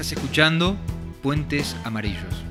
Estás escuchando Puentes Amarillos.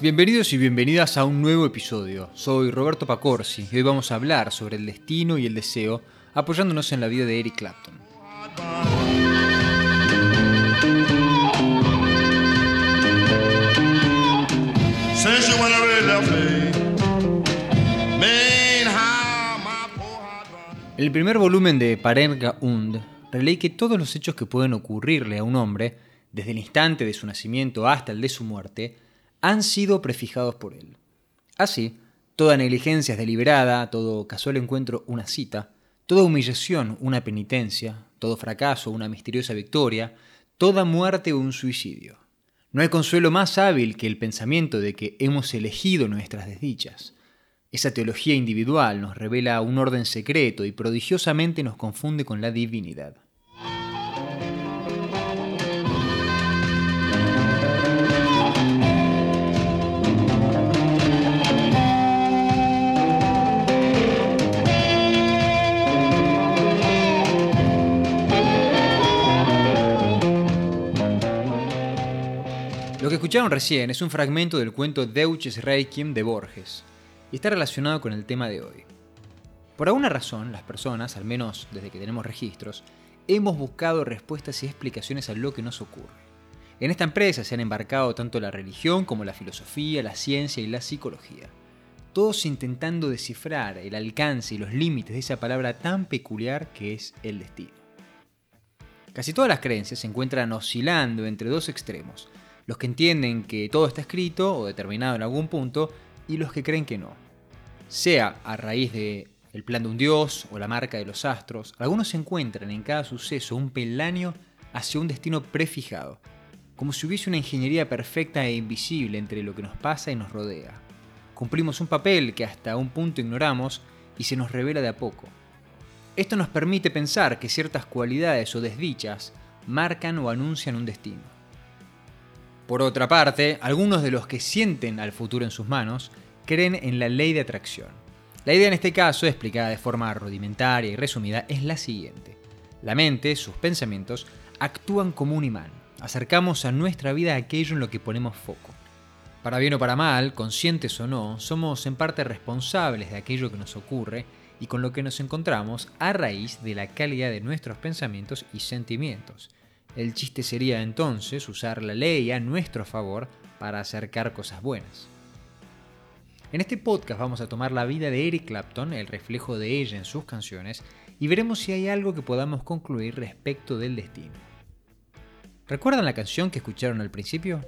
Bienvenidos y bienvenidas a un nuevo episodio. Soy Roberto Pacorsi y hoy vamos a hablar sobre el destino y el deseo apoyándonos en la vida de Eric Clapton. En el primer volumen de Parenga Und, releí que todos los hechos que pueden ocurrirle a un hombre, desde el instante de su nacimiento hasta el de su muerte, han sido prefijados por él. Así, toda negligencia es deliberada, todo casual encuentro una cita, toda humillación una penitencia, todo fracaso una misteriosa victoria, toda muerte un suicidio. No hay consuelo más hábil que el pensamiento de que hemos elegido nuestras desdichas. Esa teología individual nos revela un orden secreto y prodigiosamente nos confunde con la divinidad. Que escucharon recién es un fragmento del cuento Deutsches Requiem de Borges, y está relacionado con el tema de hoy. Por alguna razón, las personas, al menos desde que tenemos registros, hemos buscado respuestas y explicaciones a lo que nos ocurre. En esta empresa se han embarcado tanto la religión como la filosofía, la ciencia y la psicología, todos intentando descifrar el alcance y los límites de esa palabra tan peculiar que es el destino. Casi todas las creencias se encuentran oscilando entre dos extremos, los que entienden que todo está escrito o determinado en algún punto y los que creen que no. Sea a raíz de el plan de un dios o la marca de los astros, algunos encuentran en cada suceso un peldaño hacia un destino prefijado, como si hubiese una ingeniería perfecta e invisible entre lo que nos pasa y nos rodea. Cumplimos un papel que hasta un punto ignoramos y se nos revela de a poco. Esto nos permite pensar que ciertas cualidades o desdichas marcan o anuncian un destino. Por otra parte, algunos de los que sienten al futuro en sus manos creen en la ley de atracción. La idea en este caso, explicada de forma rudimentaria y resumida, es la siguiente. La mente, sus pensamientos, actúan como un imán. Acercamos a nuestra vida aquello en lo que ponemos foco. Para bien o para mal, conscientes o no, somos en parte responsables de aquello que nos ocurre y con lo que nos encontramos a raíz de la calidad de nuestros pensamientos y sentimientos. El chiste sería entonces usar la ley a nuestro favor para acercar cosas buenas. En este podcast vamos a tomar la vida de Eric Clapton, el reflejo de ella en sus canciones, y veremos si hay algo que podamos concluir respecto del destino. ¿Recuerdan la canción que escucharon al principio?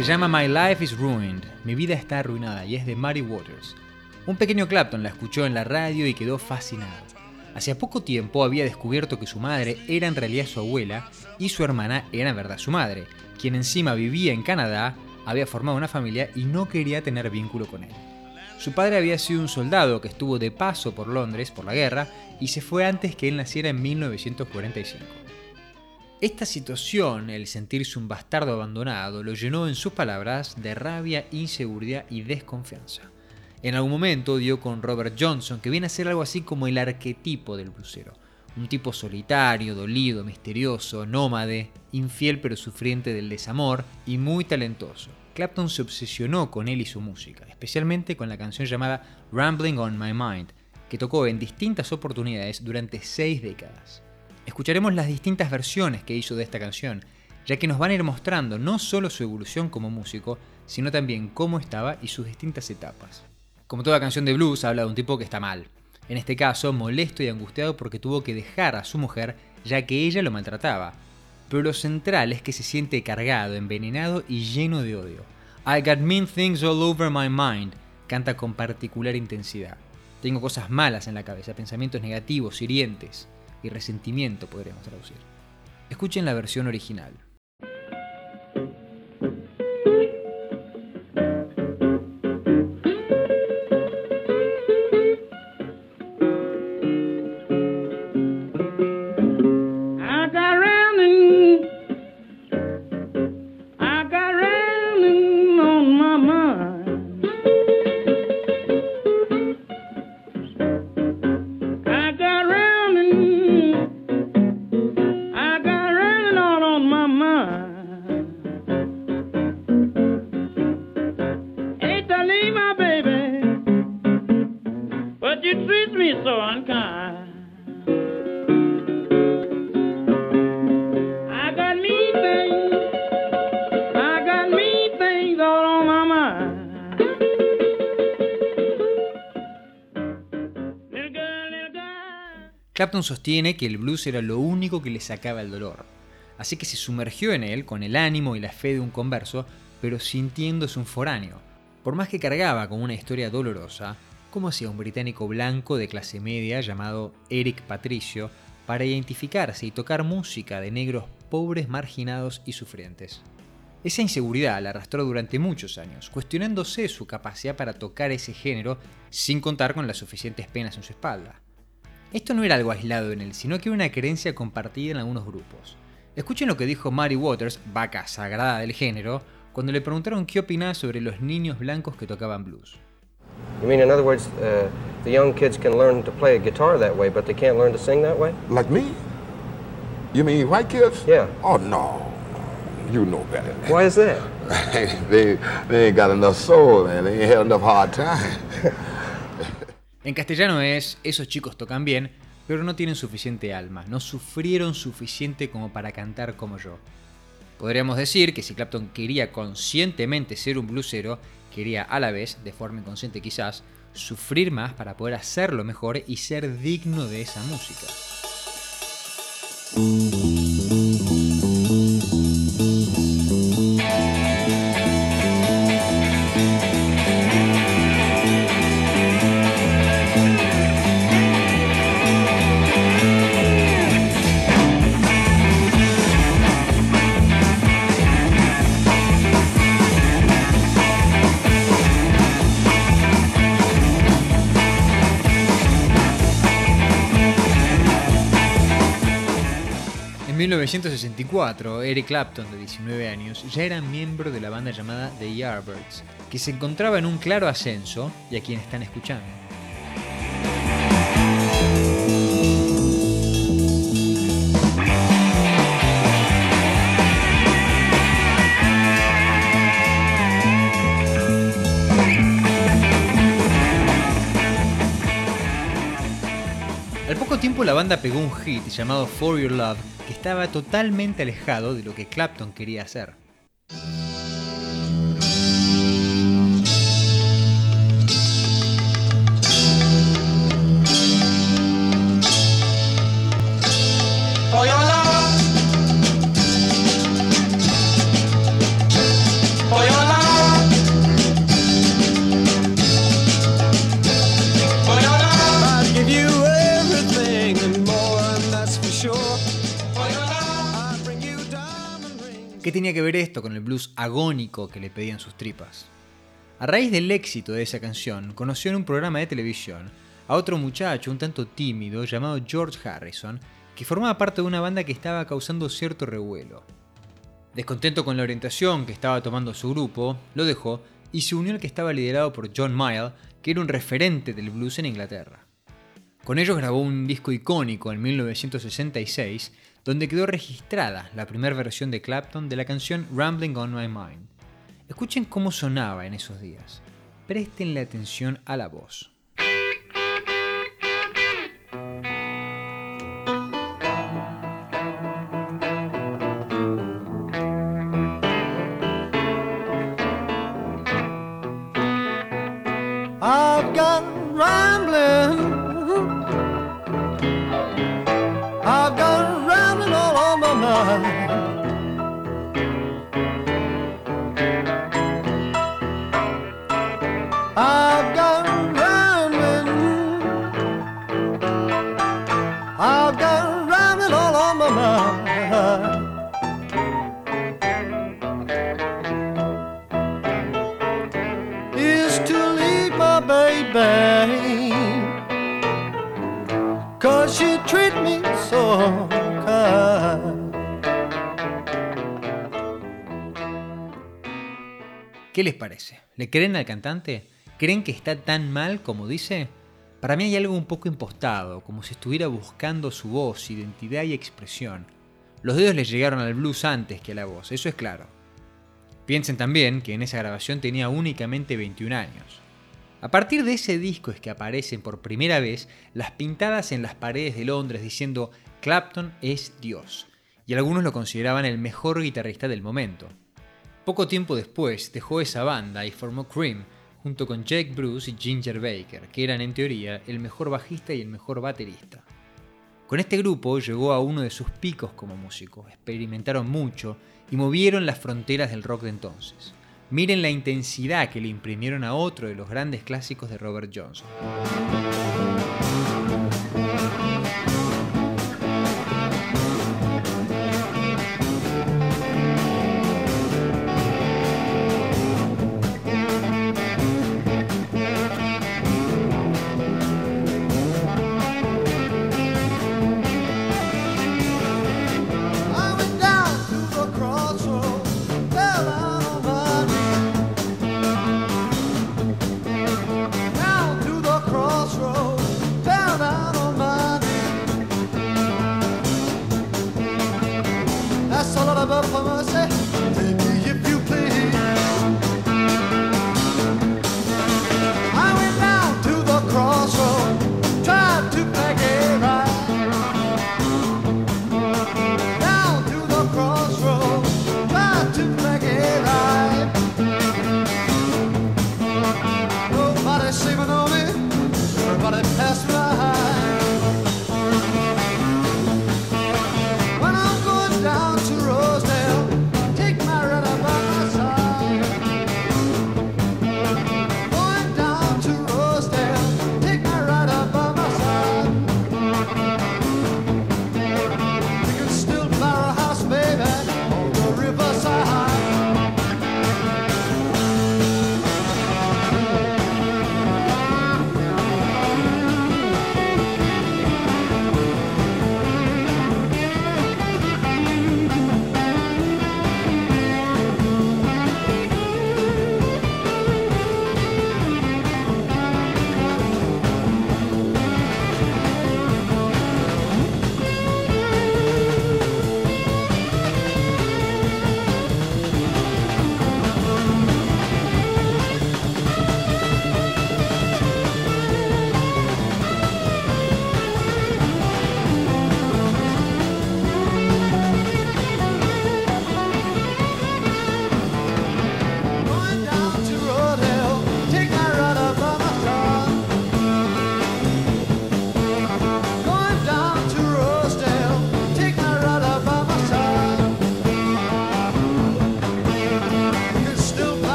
Se llama My Life is Ruined, Mi vida está arruinada, y es de Muddy Waters. Un pequeño Clapton la escuchó en la radio y quedó fascinado. Hacía poco tiempo había descubierto que su madre era en realidad su abuela y su hermana era en verdad su madre, quien encima vivía en Canadá, había formado una familia y no quería tener vínculo con él. Su padre había sido un soldado que estuvo de paso por Londres por la guerra y se fue antes que él naciera en 1945. Esta situación, el sentirse un bastardo abandonado, lo llenó en sus palabras de rabia, inseguridad y desconfianza. En algún momento dio con Robert Johnson, que viene a ser algo así como el arquetipo del blusero. Un tipo solitario, dolido, misterioso, nómade, infiel pero sufriente del desamor y muy talentoso. Clapton se obsesionó con él y su música, especialmente con la canción llamada Rambling on My Mind, que tocó en distintas oportunidades durante seis décadas. Escucharemos las distintas versiones que hizo de esta canción, ya que nos van a ir mostrando no solo su evolución como músico, sino también cómo estaba y sus distintas etapas. Como toda canción de blues, habla de un tipo que está mal. En este caso, molesto y angustiado porque tuvo que dejar a su mujer ya que ella lo maltrataba. Pero lo central es que se siente cargado, envenenado y lleno de odio. I got mean things all over my mind, canta con particular intensidad. Tengo cosas malas en la cabeza, pensamientos negativos, hirientes y resentimiento podríamos traducir. Escuchen la versión original. Clapton sostiene que el blues era lo único que le sacaba el dolor, así que se sumergió en él con el ánimo y la fe de un converso, pero sintiéndose un foráneo. Por más que cargaba con una historia dolorosa, ¿cómo hacía un británico blanco de clase media llamado Eric Patricio para identificarse y tocar música de negros pobres, marginados y sufrientes? Esa inseguridad la arrastró durante muchos años, cuestionándose su capacidad para tocar ese género sin contar con las suficientes penas en su espalda. Esto no era algo aislado en él, sino que era una creencia compartida en algunos grupos. Escuchen lo que dijo Mary Waters, vaca sagrada del género, cuando le preguntaron qué opinaba sobre los niños blancos que tocaban blues. You mean, in other words, uh, the young kids can learn to play a guitar that way, but they can't learn to sing that way? Like me? You mean white kids? Yeah. Oh, no. You know better. Why is that? they, they ain't got enough soul, man. They ain't had enough hard time. En castellano es, esos chicos tocan bien, pero no tienen suficiente alma, no sufrieron suficiente como para cantar como yo. Podríamos decir que si Clapton quería conscientemente ser un bluesero, quería a la vez, de forma inconsciente quizás, sufrir más para poder hacerlo mejor y ser digno de esa música. 1964, Eric Clapton, de 19 años, ya era miembro de la banda llamada The Yardbirds, que se encontraba en un claro ascenso y a quien están escuchando. Al poco tiempo la banda pegó un hit llamado For Your Love que estaba totalmente alejado de lo que Clapton quería hacer. ¿Qué tenía que ver esto con el blues agónico que le pedían sus tripas? A raíz del éxito de esa canción, conoció en un programa de televisión a otro muchacho un tanto tímido llamado George Harrison, que formaba parte de una banda que estaba causando cierto revuelo. Descontento con la orientación que estaba tomando su grupo, lo dejó y se unió al que estaba liderado por John Mayall, que era un referente del blues en Inglaterra. Con ellos grabó un disco icónico en 1966, donde quedó registrada la primera versión de Clapton de la canción Rambling on My Mind. Escuchen cómo sonaba en esos días. Prestenle atención a la voz. ¿Qué les parece? ¿Le creen al cantante? ¿Creen que está tan mal como dice? Para mí hay algo un poco impostado, como si estuviera buscando su voz, identidad y expresión. Los dedos le llegaron al blues antes que a la voz, eso es claro. Piensen también que en esa grabación tenía únicamente 21 años. A partir de ese disco es que aparecen por primera vez las pintadas en las paredes de Londres diciendo Clapton es Dios, y algunos lo consideraban el mejor guitarrista del momento. Poco tiempo después dejó esa banda y formó Cream, junto con Jake Bruce y Ginger Baker, que eran en teoría el mejor bajista y el mejor baterista. Con este grupo llegó a uno de sus picos como músico, experimentaron mucho y movieron las fronteras del rock de entonces. Miren la intensidad que le imprimieron a otro de los grandes clásicos de Robert Johnson.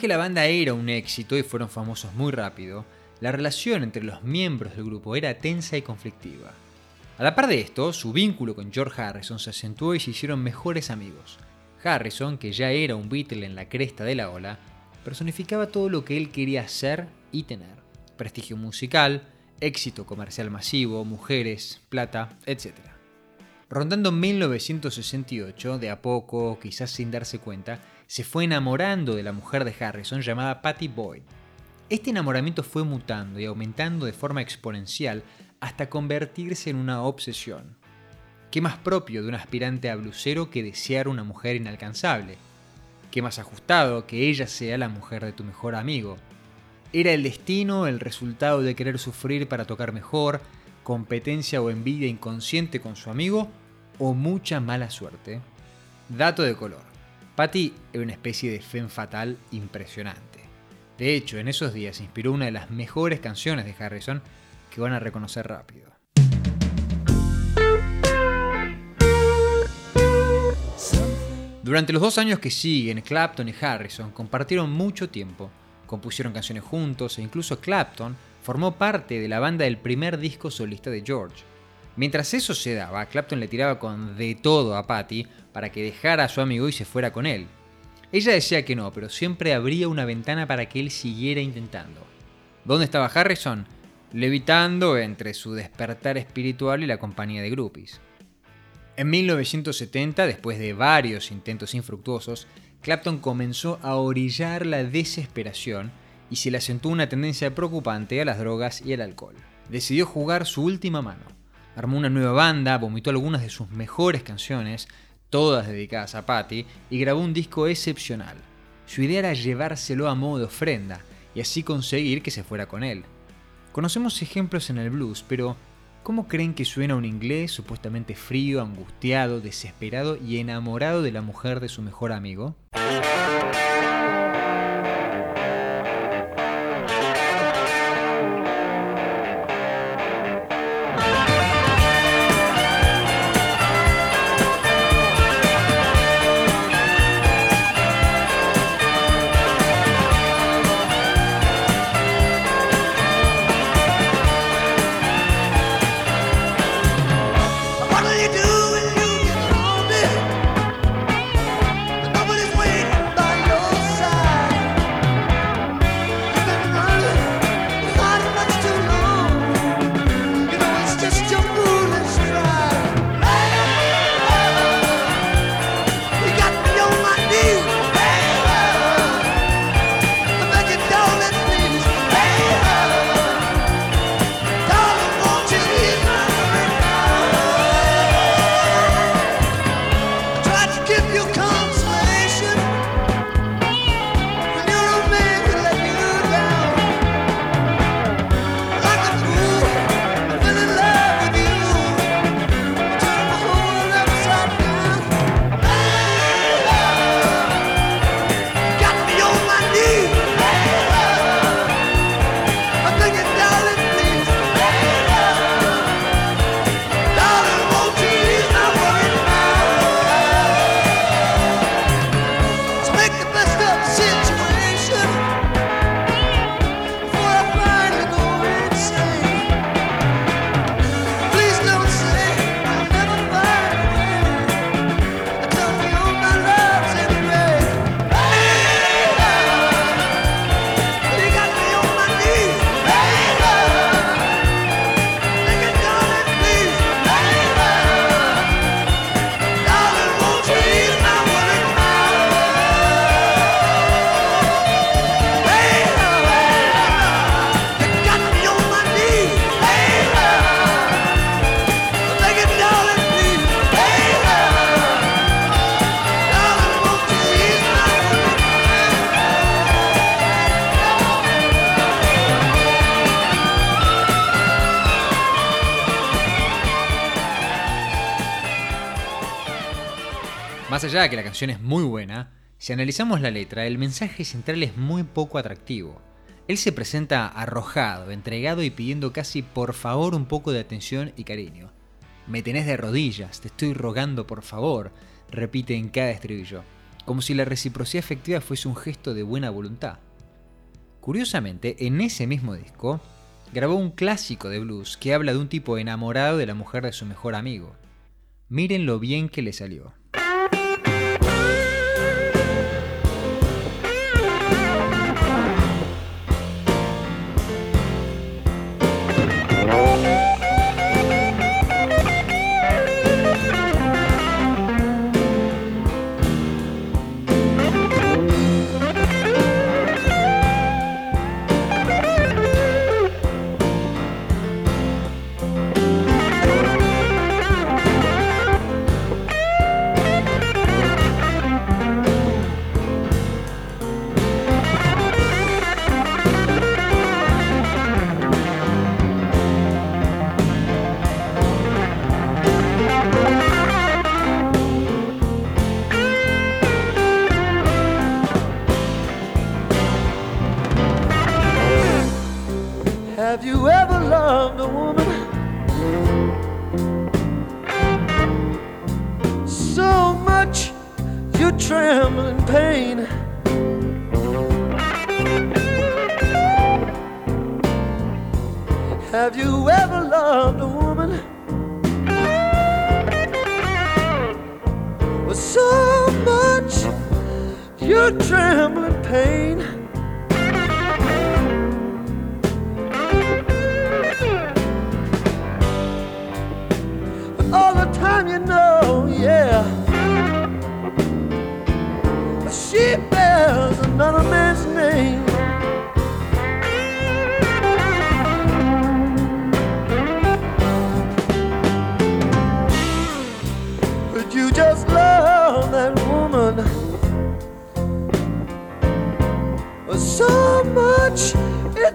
Que la banda era un éxito y fueron famosos muy rápido, la relación entre los miembros del grupo era tensa y conflictiva. A la par de esto, su vínculo con George Harrison se acentuó y se hicieron mejores amigos. Harrison, que ya era un Beatle en la cresta de la ola, personificaba todo lo que él quería ser y tener. Prestigio musical, éxito comercial masivo, mujeres, plata, etc. Rondando 1968, de a poco, quizás sin darse cuenta, se fue enamorando de la mujer de Harrison llamada Patty Boyd. Este enamoramiento fue mutando y aumentando de forma exponencial hasta convertirse en una obsesión. ¿Qué más propio de un aspirante a blusero que desear una mujer inalcanzable? ¿Qué más ajustado que ella sea la mujer de tu mejor amigo? ¿Era el destino el resultado de querer sufrir para tocar mejor, competencia o envidia inconsciente con su amigo? o mucha mala suerte. Dato de color. Patty era una especie de femme fatal impresionante. De hecho, en esos días inspiró una de las mejores canciones de Harrison que van a reconocer rápido. Durante los dos años que siguen, Clapton y Harrison compartieron mucho tiempo, compusieron canciones juntos e incluso Clapton formó parte de la banda del primer disco solista de George. Mientras eso se daba, Clapton le tiraba con de todo a Patty para que dejara a su amigo y se fuera con él. Ella decía que no, pero siempre abría una ventana para que él siguiera intentando. ¿Dónde estaba Harrison? Levitando entre su despertar espiritual y la compañía de groupies. En 1970, después de varios intentos infructuosos, Clapton comenzó a orillar la desesperación y se le asentó una tendencia preocupante a las drogas y al alcohol. Decidió jugar su última mano. Armó una nueva banda, vomitó algunas de sus mejores canciones, todas dedicadas a Patty, y grabó un disco excepcional. Su idea era llevárselo a modo de ofrenda y así conseguir que se fuera con él. Conocemos ejemplos en el blues, pero ¿cómo creen que suena un inglés supuestamente frío, angustiado, desesperado y enamorado de la mujer de su mejor amigo? Allá que la canción es muy buena, si analizamos la letra, el mensaje central es muy poco atractivo. Él se presenta arrojado, entregado y pidiendo casi por favor un poco de atención y cariño. Me tenés de rodillas, te estoy rogando por favor, repite en cada estribillo, como si la reciprocidad efectiva fuese un gesto de buena voluntad. Curiosamente, en ese mismo disco, grabó un clásico de blues que habla de un tipo enamorado de la mujer de su mejor amigo. Miren lo bien que le salió.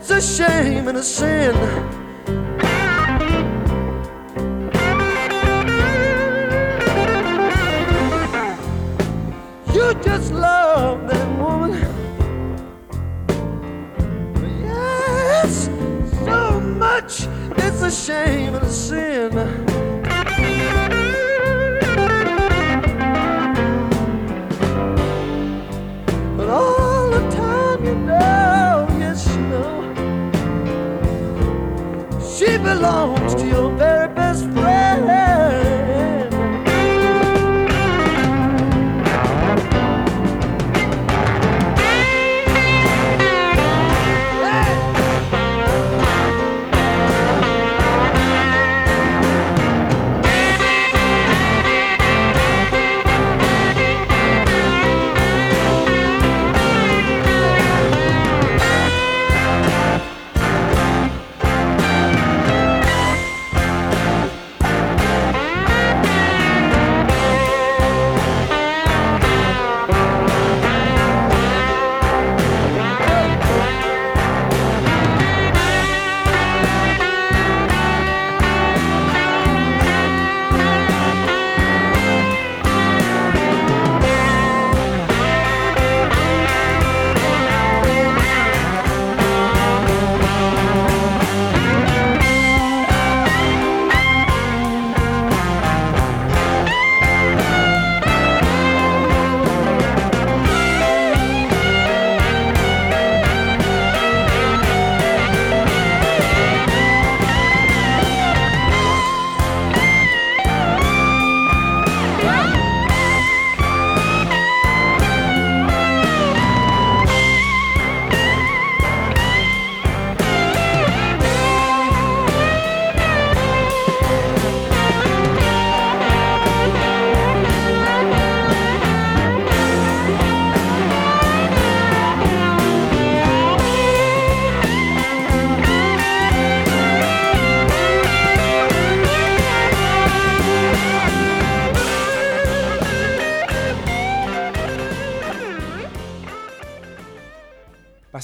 It's a shame and a sin. You just love that woman. Yes, so much, it's a shame and a sin. alone.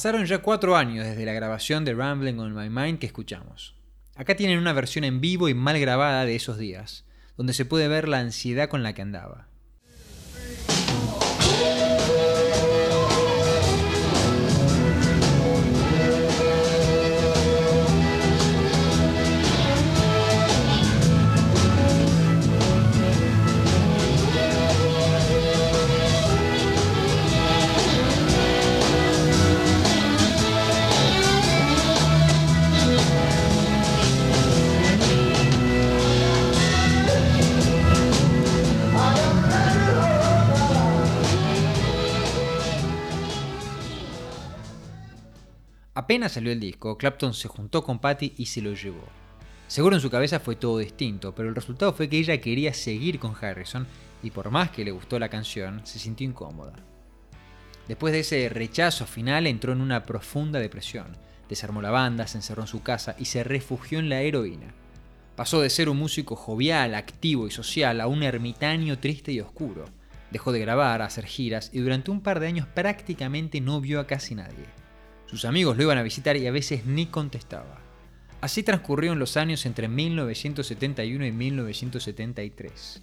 Pasaron ya cuatro años desde la grabación de Rambling on My Mind que escuchamos. Acá tienen una versión en vivo y mal grabada de esos días, donde se puede ver la ansiedad con la que andaba. Apenas salió el disco, Clapton se juntó con Patty y se lo llevó. Seguro en su cabeza fue todo distinto, pero el resultado fue que ella quería seguir con Harrison y por más que le gustó la canción, se sintió incómoda. Después de ese rechazo final entró en una profunda depresión, desarmó la banda, se encerró en su casa y se refugió en la heroína. Pasó de ser un músico jovial, activo y social a un ermitaño triste y oscuro. Dejó de grabar, hacer giras y durante un par de años prácticamente no vio a casi nadie. Sus amigos lo iban a visitar y a veces ni contestaba. Así transcurrieron los años entre 1971 y 1973.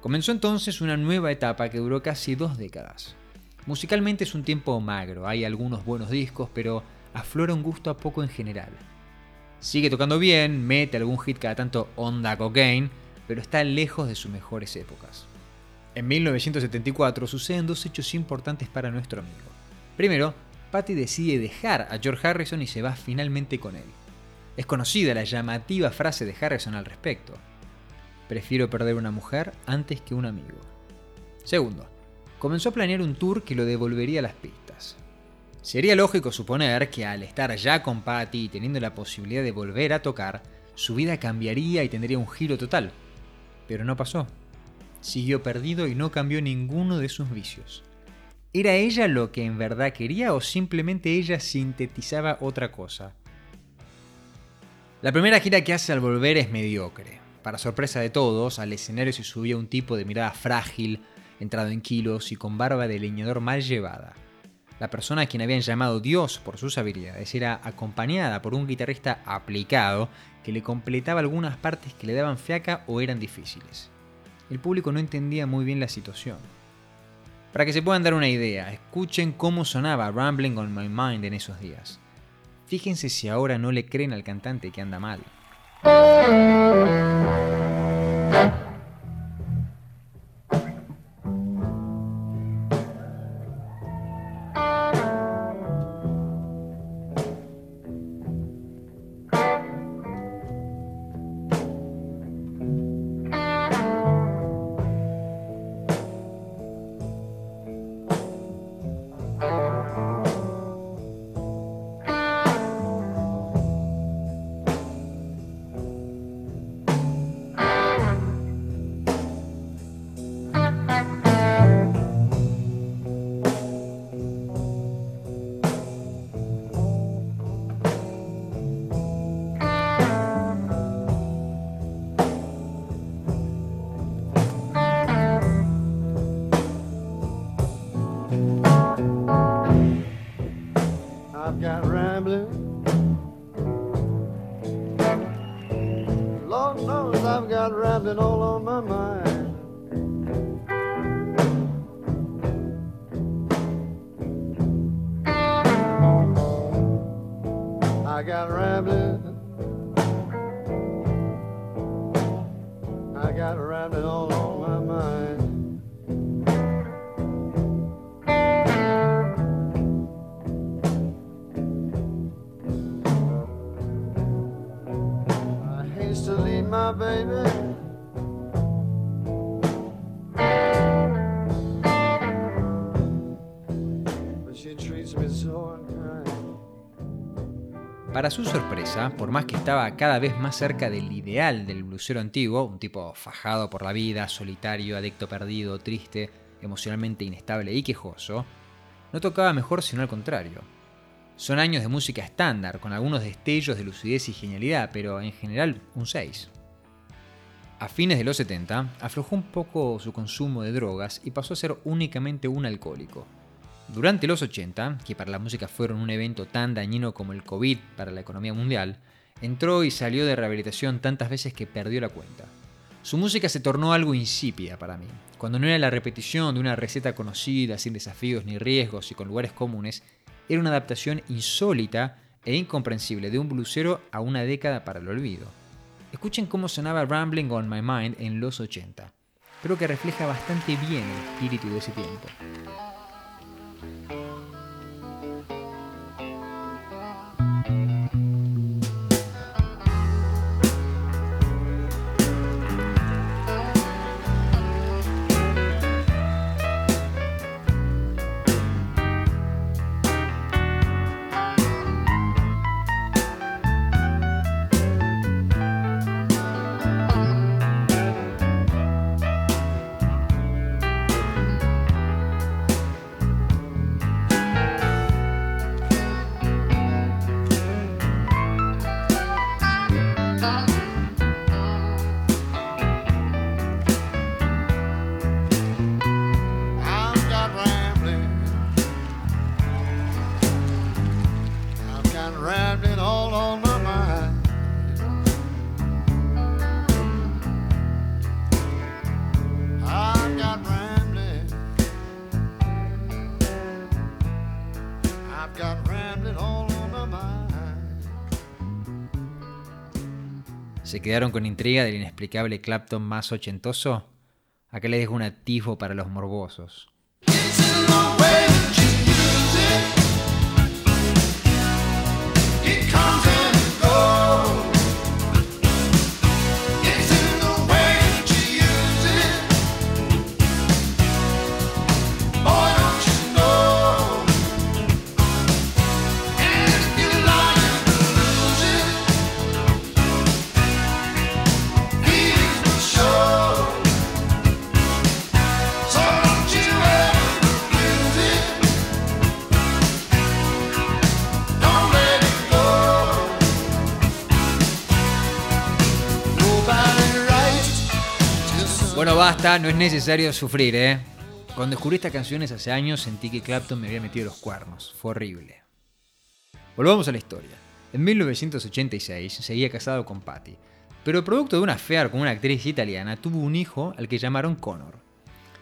Comenzó entonces una nueva etapa que duró casi dos décadas. Musicalmente es un tiempo magro, hay algunos buenos discos, pero aflora un gusto a poco en general. Sigue tocando bien, mete algún hit cada tanto onda cocaine, pero está lejos de sus mejores épocas. En 1974 suceden dos hechos importantes para nuestro amigo. Primero, Patty decide dejar a George Harrison y se va finalmente con él. Es conocida la llamativa frase de Harrison al respecto. Prefiero perder una mujer antes que un amigo. Segundo, comenzó a planear un tour que lo devolvería a las pistas. Sería lógico suponer que al estar ya con Patty y teniendo la posibilidad de volver a tocar, su vida cambiaría y tendría un giro total. Pero no pasó. Siguió perdido y no cambió ninguno de sus vicios. ¿Era ella lo que en verdad quería o simplemente ella sintetizaba otra cosa? La primera gira que hace al volver es mediocre. Para sorpresa de todos, al escenario se subía un tipo de mirada frágil, entrado en kilos y con barba de leñador mal llevada. La persona a quien habían llamado Dios por sus habilidades era acompañada por un guitarrista aplicado que le completaba algunas partes que le daban fiaca o eran difíciles. El público no entendía muy bien la situación. Para que se puedan dar una idea, escuchen cómo sonaba Rambling on My Mind en esos días. Fíjense si ahora no le creen al cantante que anda mal. Got rambling. Para su sorpresa, por más que estaba cada vez más cerca del ideal del blusero antiguo, un tipo fajado por la vida, solitario, adicto perdido, triste, emocionalmente inestable y quejoso, no tocaba mejor sino al contrario. Son años de música estándar, con algunos destellos de lucidez y genialidad, pero en general un 6. A fines de los 70, aflojó un poco su consumo de drogas y pasó a ser únicamente un alcohólico. Durante los 80, que para la música fueron un evento tan dañino como el COVID para la economía mundial, entró y salió de rehabilitación tantas veces que perdió la cuenta. Su música se tornó algo insípida para mí. Cuando no era la repetición de una receta conocida, sin desafíos ni riesgos y con lugares comunes, era una adaptación insólita e incomprensible de un blusero a una década para el olvido. Escuchen cómo sonaba Rambling on My Mind en los 80. Creo que refleja bastante bien el espíritu de ese tiempo. Quedaron con intriga del inexplicable Clapton más ochentoso? Acá les dejo un atisbo para los morbosos. Basta, no es necesario sufrir, ¿eh? Cuando descubrí estas canciones hace años sentí que Clapton me había metido los cuernos. Fue horrible. Volvamos a la historia. En 1986 seguía casado con Patty, pero producto de una affair con una actriz italiana tuvo un hijo al que llamaron Connor.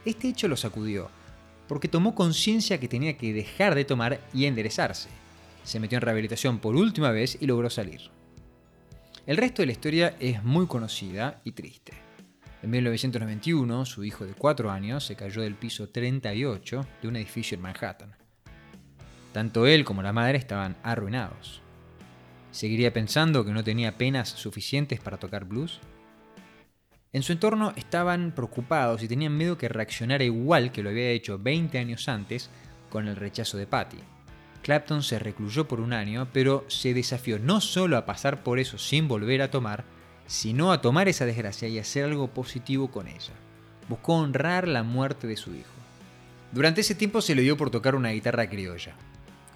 Este hecho lo sacudió, porque tomó conciencia que tenía que dejar de tomar y enderezarse. Se metió en rehabilitación por última vez y logró salir. El resto de la historia es muy conocida y triste. En 1991, su hijo de 4 años se cayó del piso 38 de un edificio en Manhattan. Tanto él como la madre estaban arruinados. ¿Seguiría pensando que no tenía penas suficientes para tocar blues? En su entorno estaban preocupados y tenían miedo que reaccionara igual que lo había hecho 20 años antes con el rechazo de Patty. Clapton se recluyó por un año, pero se desafió no solo a pasar por eso sin volver a tomar, sino a tomar esa desgracia y hacer algo positivo con ella. Buscó honrar la muerte de su hijo. Durante ese tiempo se le dio por tocar una guitarra criolla.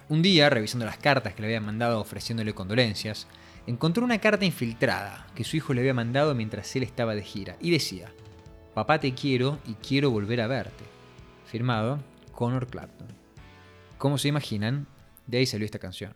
Un día, revisando las cartas que le habían mandado ofreciéndole condolencias, encontró una carta infiltrada que su hijo le había mandado mientras él estaba de gira y decía, Papá te quiero y quiero volver a verte. Firmado Connor Clapton. Como se imaginan, de ahí salió esta canción.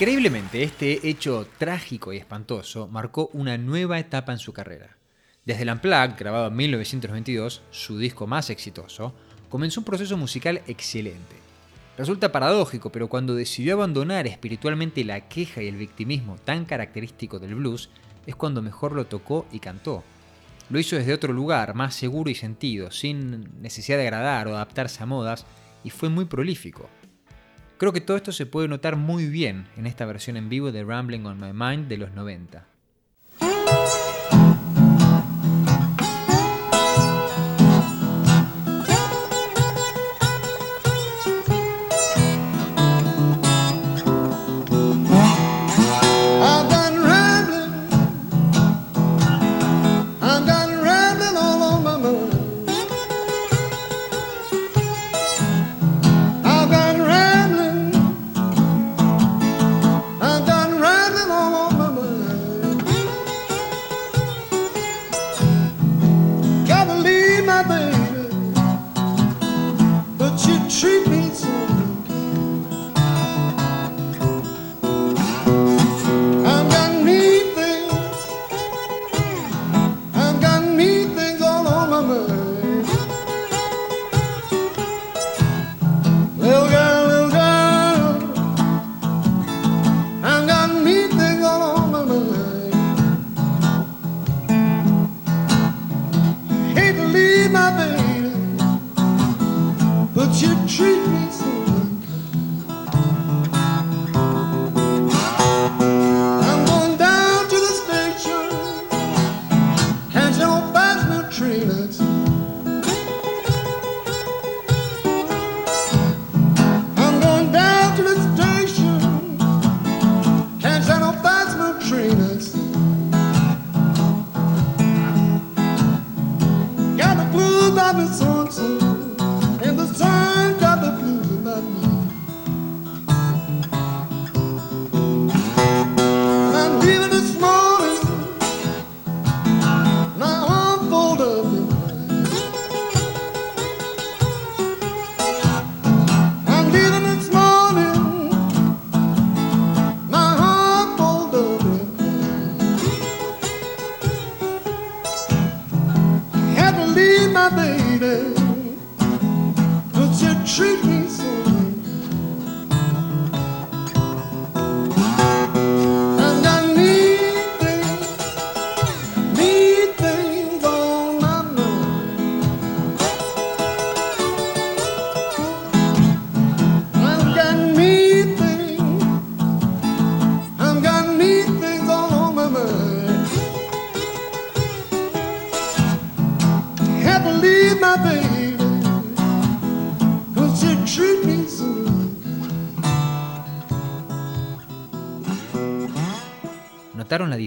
Increíblemente, este hecho trágico y espantoso marcó una nueva etapa en su carrera. Desde el Unplugged, grabado en 1992, su disco más exitoso, comenzó un proceso musical excelente. Resulta paradójico, pero cuando decidió abandonar espiritualmente la queja y el victimismo tan característico del blues, es cuando mejor lo tocó y cantó. Lo hizo desde otro lugar, más seguro y sentido, sin necesidad de agradar o adaptarse a modas, y fue muy prolífico. Creo que todo esto se puede notar muy bien en esta versión en vivo de Rambling on My Mind de los 90.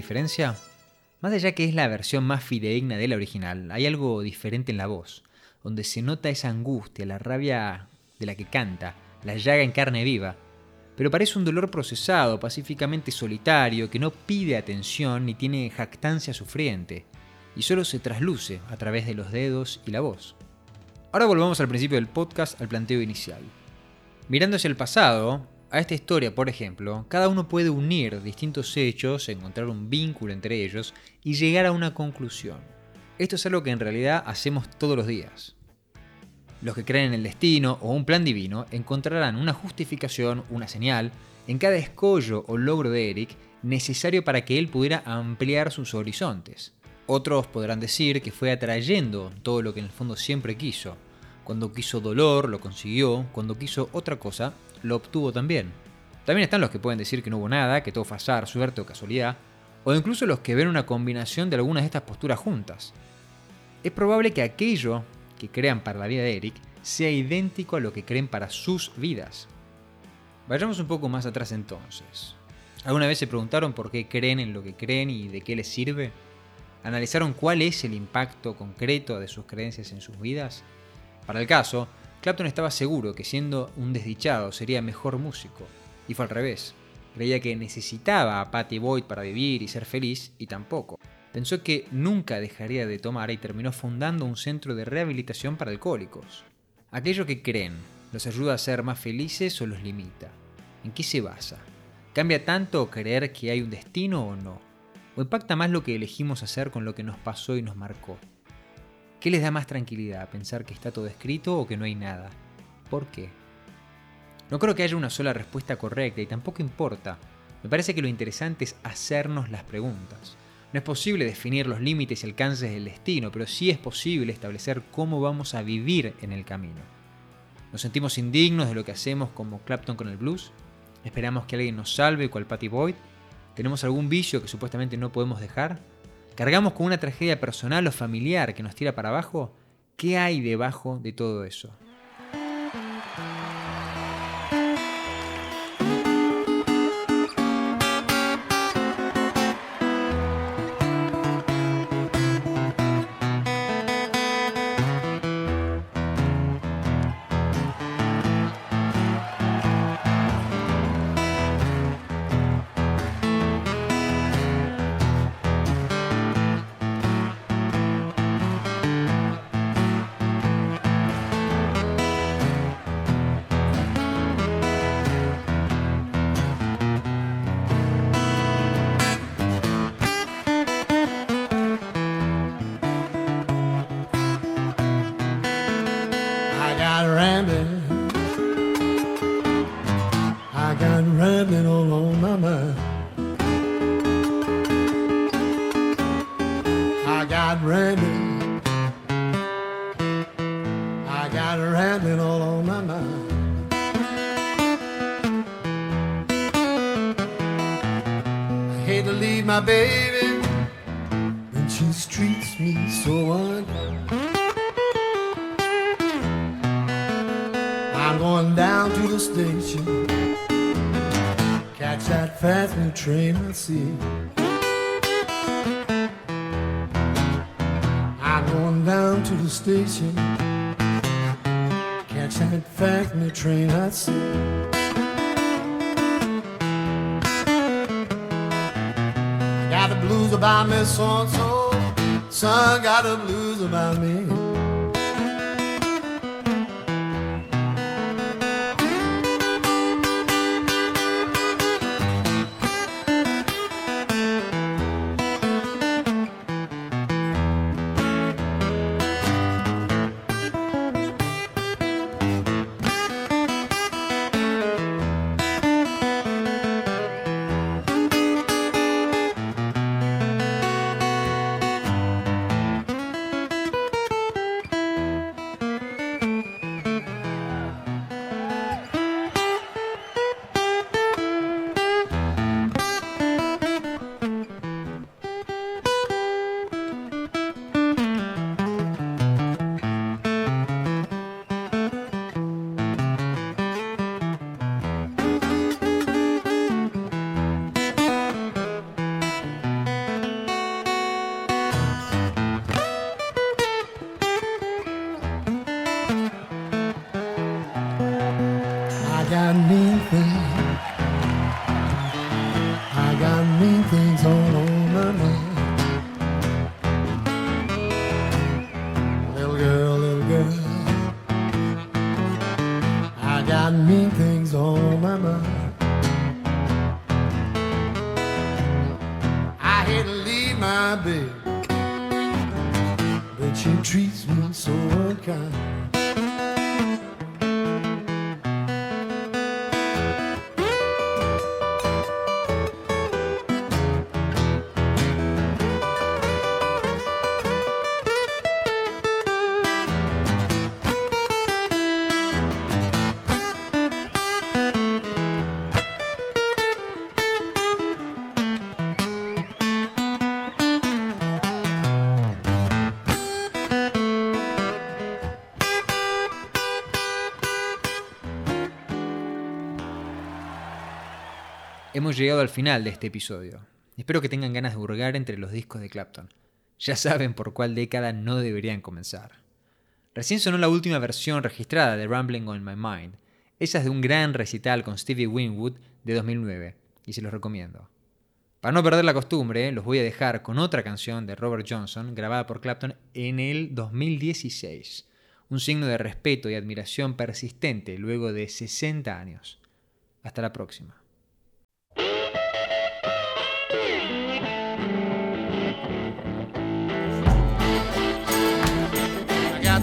Diferencia? Más allá que es la versión más fidedigna de la original, hay algo diferente en la voz, donde se nota esa angustia, la rabia de la que canta, la llaga en carne viva, pero parece un dolor procesado, pacíficamente solitario, que no pide atención ni tiene jactancia sufriente, y solo se trasluce a través de los dedos y la voz. Ahora volvamos al principio del podcast, al planteo inicial. Mirando hacia el pasado, a esta historia, por ejemplo, cada uno puede unir distintos hechos, encontrar un vínculo entre ellos y llegar a una conclusión. Esto es algo que en realidad hacemos todos los días. Los que creen en el destino o un plan divino encontrarán una justificación, una señal, en cada escollo o logro de Eric necesario para que él pudiera ampliar sus horizontes. Otros podrán decir que fue atrayendo todo lo que en el fondo siempre quiso. Cuando quiso dolor, lo consiguió. Cuando quiso otra cosa, lo obtuvo también. También están los que pueden decir que no hubo nada, que todo fue suerte o casualidad. O incluso los que ven una combinación de algunas de estas posturas juntas. Es probable que aquello que crean para la vida de Eric sea idéntico a lo que creen para sus vidas. Vayamos un poco más atrás entonces. ¿Alguna vez se preguntaron por qué creen en lo que creen y de qué les sirve? ¿Analizaron cuál es el impacto concreto de sus creencias en sus vidas? Para el caso, Clapton estaba seguro que siendo un desdichado sería mejor músico, y fue al revés. Creía que necesitaba a Patty Boyd para vivir y ser feliz, y tampoco. Pensó que nunca dejaría de tomar y terminó fundando un centro de rehabilitación para alcohólicos. Aquello que creen, ¿los ayuda a ser más felices o los limita? ¿En qué se basa? ¿Cambia tanto creer que hay un destino o no? ¿O impacta más lo que elegimos hacer con lo que nos pasó y nos marcó? ¿Qué les da más tranquilidad? ¿Pensar que está todo escrito o que no hay nada? ¿Por qué? No creo que haya una sola respuesta correcta y tampoco importa. Me parece que lo interesante es hacernos las preguntas. No es posible definir los límites y alcances del destino, pero sí es posible establecer cómo vamos a vivir en el camino. ¿Nos sentimos indignos de lo que hacemos como Clapton con el blues? ¿Esperamos que alguien nos salve cual Patty Boyd? ¿Tenemos algún vicio que supuestamente no podemos dejar? ¿Cargamos con una tragedia personal o familiar que nos tira para abajo? ¿Qué hay debajo de todo eso? I'm going down to the station. Catch that fast new train I see. I'm going down to the station. Catch that fast new train I see. Got the blues about me so and so. Son got the blues about me. Hemos llegado al final de este episodio. Espero que tengan ganas de hurgar entre los discos de Clapton. Ya saben por cuál década no deberían comenzar. Recién sonó la última versión registrada de Rambling on My Mind. Esa es de un gran recital con Stevie Winwood de 2009, y se los recomiendo. Para no perder la costumbre, los voy a dejar con otra canción de Robert Johnson grabada por Clapton en el 2016. Un signo de respeto y admiración persistente luego de 60 años. Hasta la próxima.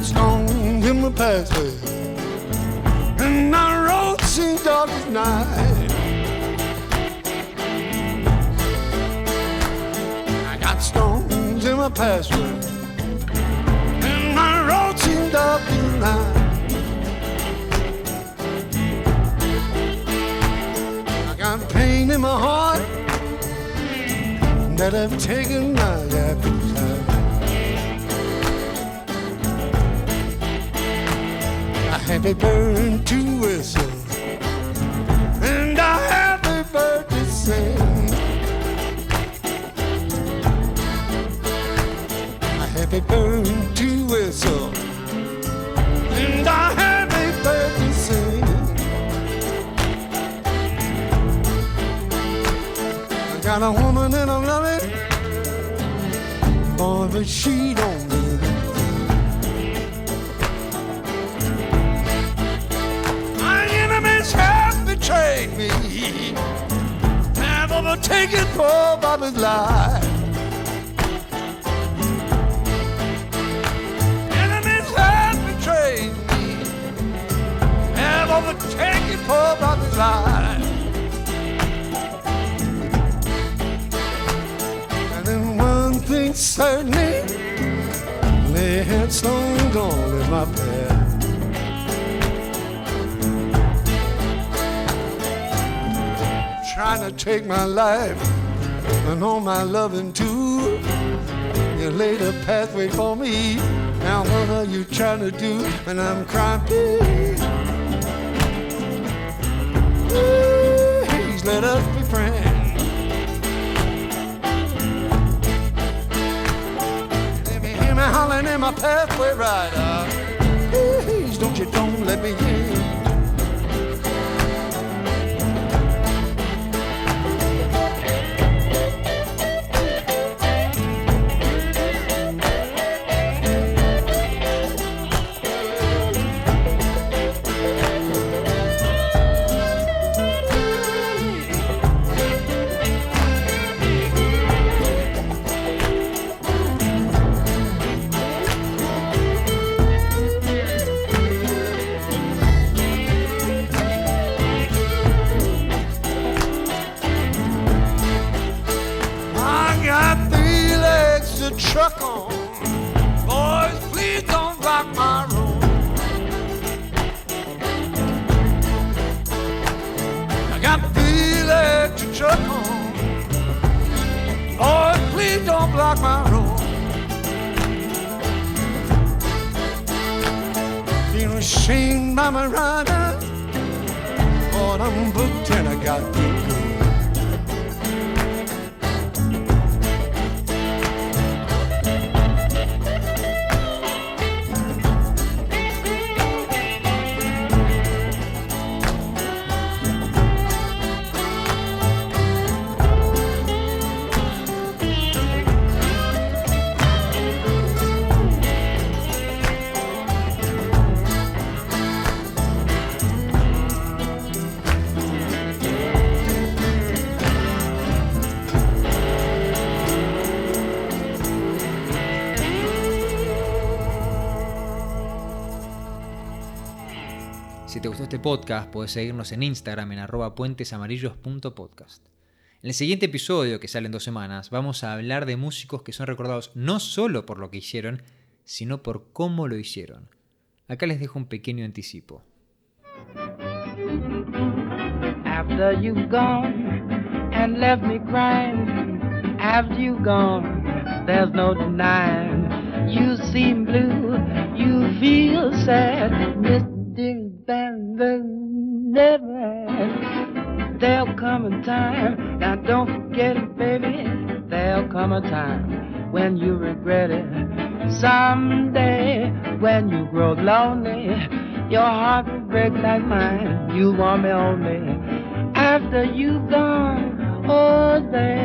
I got stones in my pathway, and my road seems dark as night. I got stones in my pathway, and my road seems dark as night. I got pain in my heart that I've taken my appetite. I have a bird to whistle, and I have a bird to sing. I have a bird to whistle, and I have a bird to sing. I got a woman and I'm loving, boy, but she don't betrayed me, have overtaken poor Bobby's life. Enemies have betrayed me, have overtaken poor Bobby's life. And then one thing certainly, stones all in my trying to take my life and all my loving too. You laid a pathway for me. Now what are you trying to do? And I'm crying, please. Let us be friends. Let me hear me hollering in my pathway rider. Please don't you don't let me in. Please don't block my road. Been ashamed by my rider. But I'm booked and I got to podcast, puedes seguirnos en Instagram en arroba puentesamarillos.podcast. En el siguiente episodio, que sale en dos semanas, vamos a hablar de músicos que son recordados no solo por lo que hicieron, sino por cómo lo hicieron. Acá les dejo un pequeño anticipo. After you've gone and left me crying, after you've gone, there's no denying. You seem blue, you feel sad. Band never had. There'll come a time, now don't forget it, baby. There'll come a time when you regret it. Someday, when you grow lonely, your heart will break like mine. You want me only after you've gone. Oh, there's